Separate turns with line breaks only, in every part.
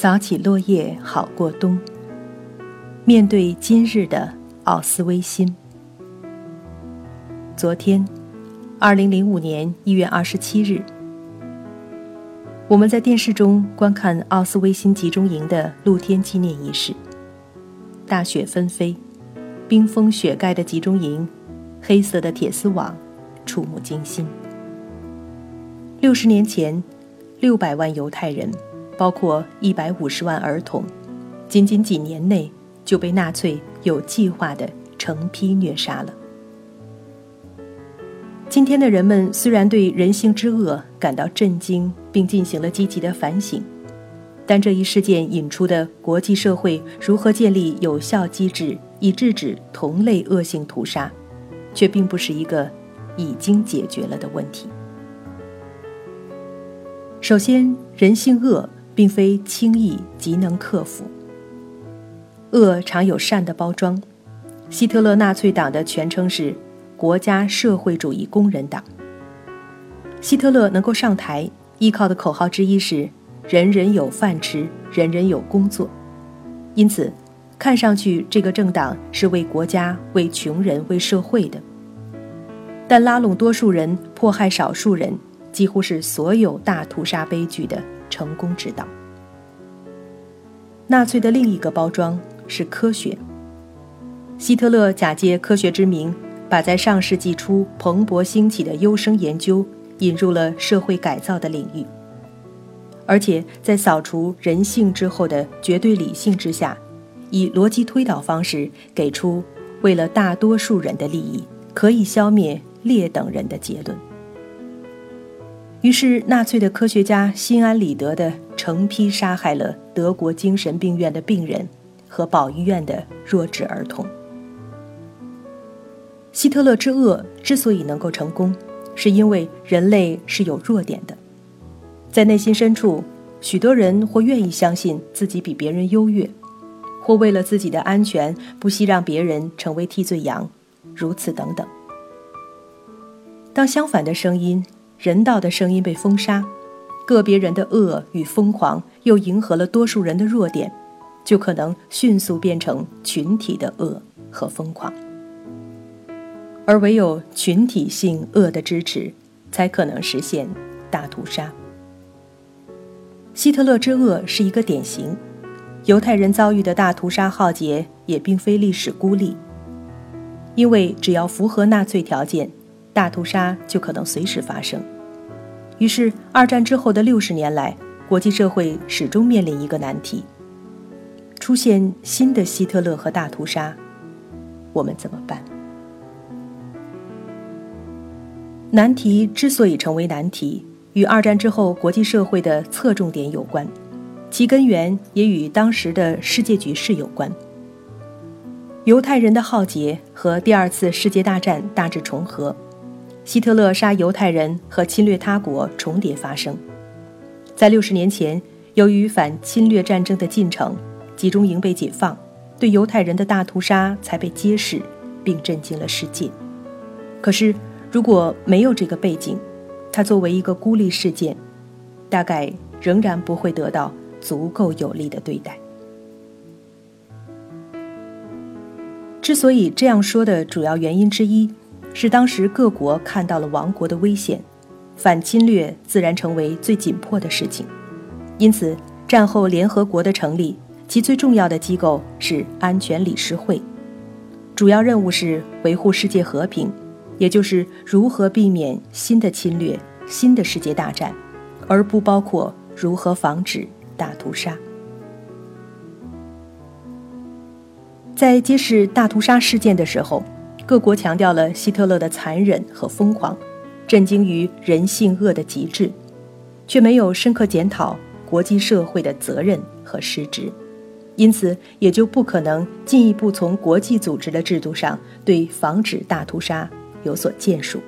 扫起落叶好过冬。面对今日的奥斯威辛，昨天，二零零五年一月二十七日，我们在电视中观看奥斯威辛集中营的露天纪念仪式。大雪纷飞，冰封雪盖的集中营，黑色的铁丝网，触目惊心。六十年前，六百万犹太人，包括一百五十万儿童，仅仅几年内。就被纳粹有计划的成批虐杀了。今天的人们虽然对人性之恶感到震惊，并进行了积极的反省，但这一事件引出的国际社会如何建立有效机制以制止同类恶性屠杀，却并不是一个已经解决了的问题。首先，人性恶并非轻易即能克服。恶常有善的包装。希特勒纳粹党的全称是国家社会主义工人党。希特勒能够上台，依靠的口号之一是“人人有饭吃，人人有工作”。因此，看上去这个政党是为国家、为穷人、为社会的。但拉拢多数人，迫害少数人，几乎是所有大屠杀悲剧的成功之道。纳粹的另一个包装。是科学。希特勒假借科学之名，把在上世纪初蓬勃兴起的优生研究引入了社会改造的领域，而且在扫除人性之后的绝对理性之下，以逻辑推导方式给出为了大多数人的利益可以消灭劣等人的结论。于是，纳粹的科学家心安理得地成批杀害了德国精神病院的病人。和保育院的弱智儿童。希特勒之恶之所以能够成功，是因为人类是有弱点的，在内心深处，许多人或愿意相信自己比别人优越，或为了自己的安全不惜让别人成为替罪羊，如此等等。当相反的声音、人道的声音被封杀，个别人的恶与疯狂又迎合了多数人的弱点。就可能迅速变成群体的恶和疯狂，而唯有群体性恶的支持，才可能实现大屠杀。希特勒之恶是一个典型，犹太人遭遇的大屠杀浩劫也并非历史孤立，因为只要符合纳粹条件，大屠杀就可能随时发生。于是，二战之后的六十年来，国际社会始终面临一个难题。出现新的希特勒和大屠杀，我们怎么办？难题之所以成为难题，与二战之后国际社会的侧重点有关，其根源也与当时的世界局势有关。犹太人的浩劫和第二次世界大战大致重合，希特勒杀犹太人和侵略他国重叠发生。在六十年前，由于反侵略战争的进程。集中营被解放，对犹太人的大屠杀才被揭示，并震惊了世界。可是，如果没有这个背景，它作为一个孤立事件，大概仍然不会得到足够有力的对待。之所以这样说的主要原因之一，是当时各国看到了亡国的危险，反侵略自然成为最紧迫的事情。因此，战后联合国的成立。其最重要的机构是安全理事会，主要任务是维护世界和平，也就是如何避免新的侵略、新的世界大战，而不包括如何防止大屠杀。在揭示大屠杀事件的时候，各国强调了希特勒的残忍和疯狂，震惊于人性恶的极致，却没有深刻检讨国际社会的责任和失职。因此，也就不可能进一步从国际组织的制度上对防止大屠杀有所建树。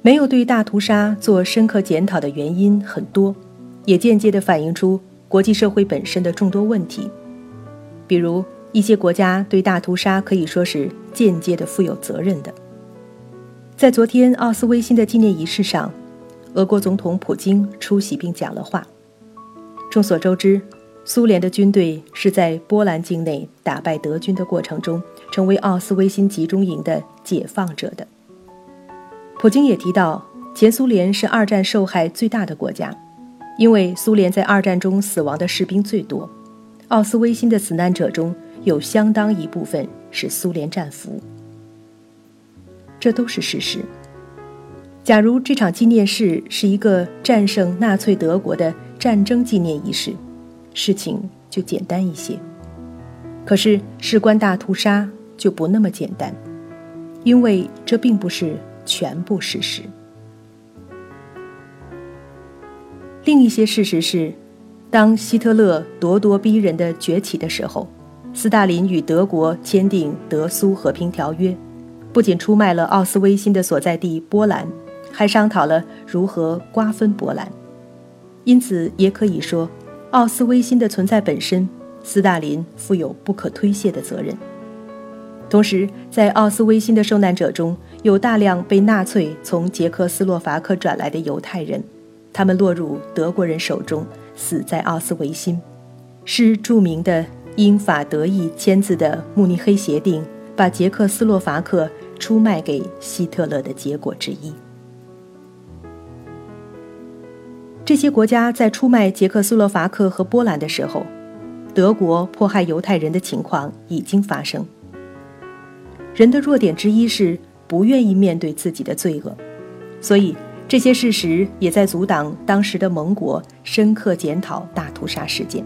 没有对大屠杀做深刻检讨的原因很多，也间接地反映出国际社会本身的众多问题。比如，一些国家对大屠杀可以说是间接的负有责任的。在昨天奥斯威辛的纪念仪式上，俄国总统普京出席并讲了话。众所周知，苏联的军队是在波兰境内打败德军的过程中，成为奥斯威辛集中营的解放者的。普京也提到，前苏联是二战受害最大的国家，因为苏联在二战中死亡的士兵最多。奥斯威辛的死难者中有相当一部分是苏联战俘，这都是事实。假如这场纪念式是一个战胜纳粹德国的战争纪念仪式，事情就简单一些。可是事关大屠杀，就不那么简单，因为这并不是。全部事实。另一些事实是，当希特勒咄咄逼人的崛起的时候，斯大林与德国签订德苏和平条约，不仅出卖了奥斯威辛的所在地波兰，还商讨了如何瓜分波兰。因此，也可以说，奥斯威辛的存在本身，斯大林负有不可推卸的责任。同时，在奥斯威辛的受难者中有大量被纳粹从捷克斯洛伐克转来的犹太人，他们落入德国人手中，死在奥斯维辛，是著名的英法德意签字的慕尼黑协定把捷克斯洛伐克出卖给希特勒的结果之一。这些国家在出卖捷克斯洛伐克和波兰的时候，德国迫害犹太人的情况已经发生。人的弱点之一是不愿意面对自己的罪恶，所以这些事实也在阻挡当时的盟国深刻检讨大屠杀事件。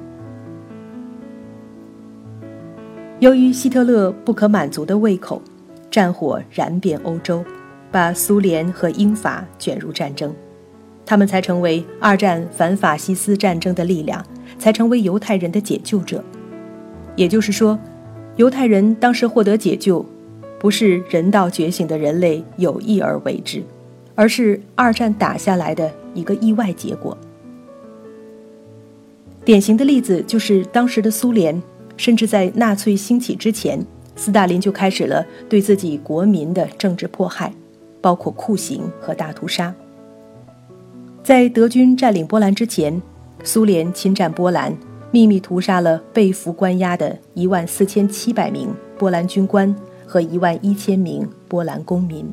由于希特勒不可满足的胃口，战火燃遍欧洲，把苏联和英法卷入战争，他们才成为二战反法西斯战争的力量，才成为犹太人的解救者。也就是说，犹太人当时获得解救。不是人道觉醒的人类有意而为之，而是二战打下来的一个意外结果。典型的例子就是当时的苏联，甚至在纳粹兴起之前，斯大林就开始了对自己国民的政治迫害，包括酷刑和大屠杀。在德军占领波兰之前，苏联侵占波兰，秘密屠杀了被俘关押的一万四千七百名波兰军官。和一万一千名波兰公民。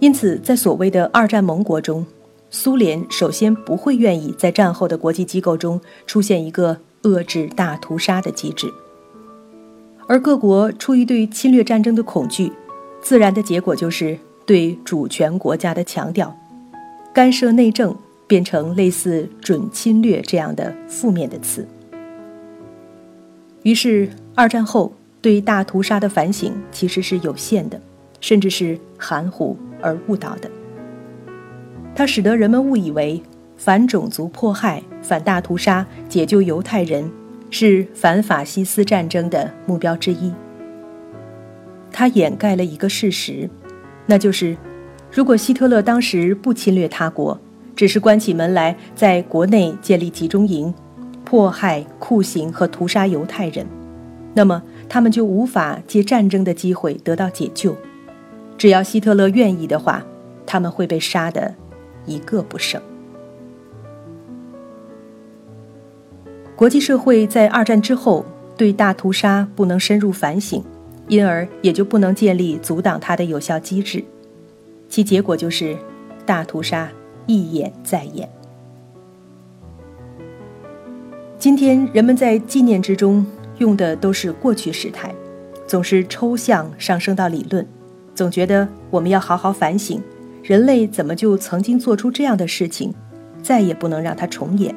因此，在所谓的二战盟国中，苏联首先不会愿意在战后的国际机构中出现一个遏制大屠杀的机制。而各国出于对侵略战争的恐惧，自然的结果就是对主权国家的强调，干涉内政变成类似准侵略这样的负面的词。于是，二战后。对大屠杀的反省其实是有限的，甚至是含糊而误导的。它使得人们误以为反种族迫害、反大屠杀、解救犹太人是反法西斯战争的目标之一。它掩盖了一个事实，那就是，如果希特勒当时不侵略他国，只是关起门来在国内建立集中营，迫害、酷刑和屠杀犹太人，那么。他们就无法借战争的机会得到解救。只要希特勒愿意的话，他们会被杀得一个不剩。国际社会在二战之后对大屠杀不能深入反省，因而也就不能建立阻挡它的有效机制，其结果就是大屠杀一演再演。今天人们在纪念之中。用的都是过去时态，总是抽象上升到理论，总觉得我们要好好反省，人类怎么就曾经做出这样的事情，再也不能让它重演。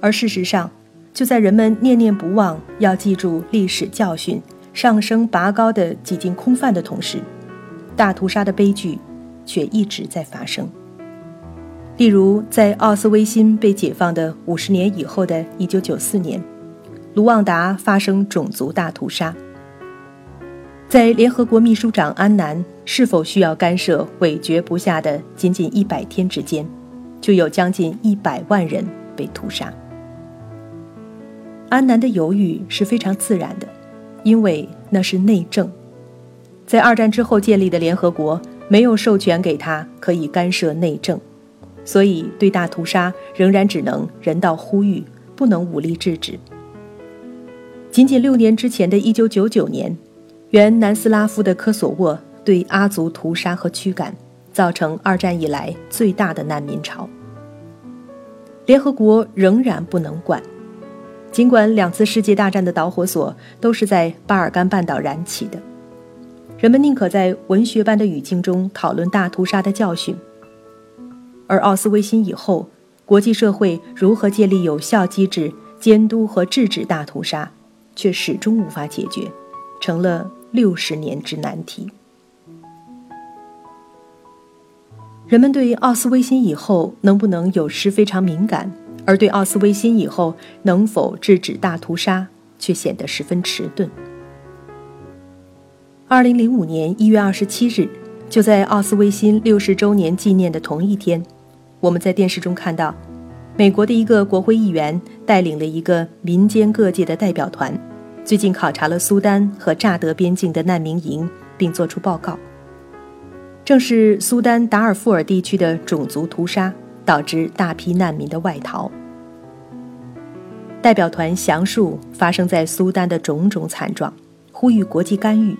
而事实上，就在人们念念不忘要记住历史教训、上升拔高的几近空泛的同时，大屠杀的悲剧却一直在发生。例如，在奥斯威辛被解放的五十年以后的一九九四年。卢旺达发生种族大屠杀，在联合国秘书长安南是否需要干涉韦绝不下的仅仅一百天之间，就有将近一百万人被屠杀。安南的犹豫是非常自然的，因为那是内政，在二战之后建立的联合国没有授权给他可以干涉内政，所以对大屠杀仍然只能人道呼吁，不能武力制止。仅仅六年之前的一九九九年，原南斯拉夫的科索沃对阿族屠杀和驱赶，造成二战以来最大的难民潮。联合国仍然不能管，尽管两次世界大战的导火索都是在巴尔干半岛燃起的，人们宁可在文学般的语境中讨论大屠杀的教训。而奥斯维辛以后，国际社会如何建立有效机制监督和制止大屠杀，却始终无法解决，成了六十年之难题。人们对奥斯维辛以后能不能有失非常敏感，而对奥斯威辛以后能否制止大屠杀却显得十分迟钝。二零零五年一月二十七日，就在奥斯威辛六十周年纪念的同一天，我们在电视中看到，美国的一个国会议员带领了一个民间各界的代表团，最近考察了苏丹和乍得边境的难民营，并作出报告。正是苏丹达尔富尔地区的种族屠杀导致大批难民的外逃。代表团详述发生在苏丹的种种惨状，呼吁国际干预。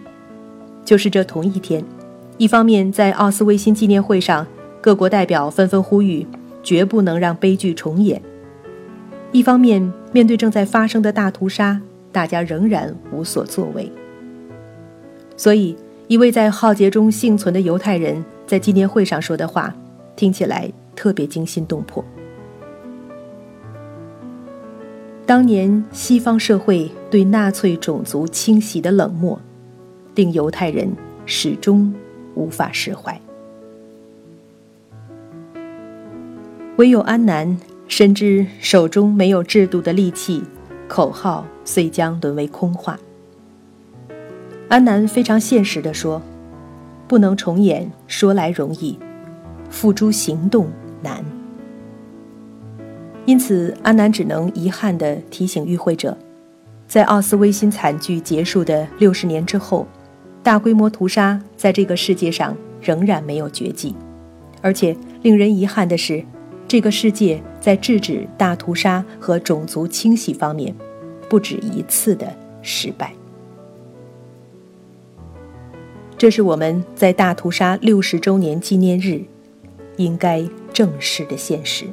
就是这同一天，一方面在奥斯维辛纪念会上，各国代表纷纷呼吁绝不能让悲剧重演；一方面面对正在发生的大屠杀，大家仍然无所作为。所以。一位在浩劫中幸存的犹太人在纪念会上说的话，听起来特别惊心动魄。当年西方社会对纳粹种族清洗的冷漠，令犹太人始终无法释怀。唯有安南深知手中没有制度的利器，口号遂将沦为空话。安南非常现实地说：“不能重演，说来容易，付诸行动难。”因此，安南只能遗憾地提醒与会者，在奥斯威辛惨剧结束的六十年之后，大规模屠杀在这个世界上仍然没有绝迹，而且令人遗憾的是，这个世界在制止大屠杀和种族清洗方面，不止一次的失败。这是我们在大屠杀六十周年纪念日应该正视的现实。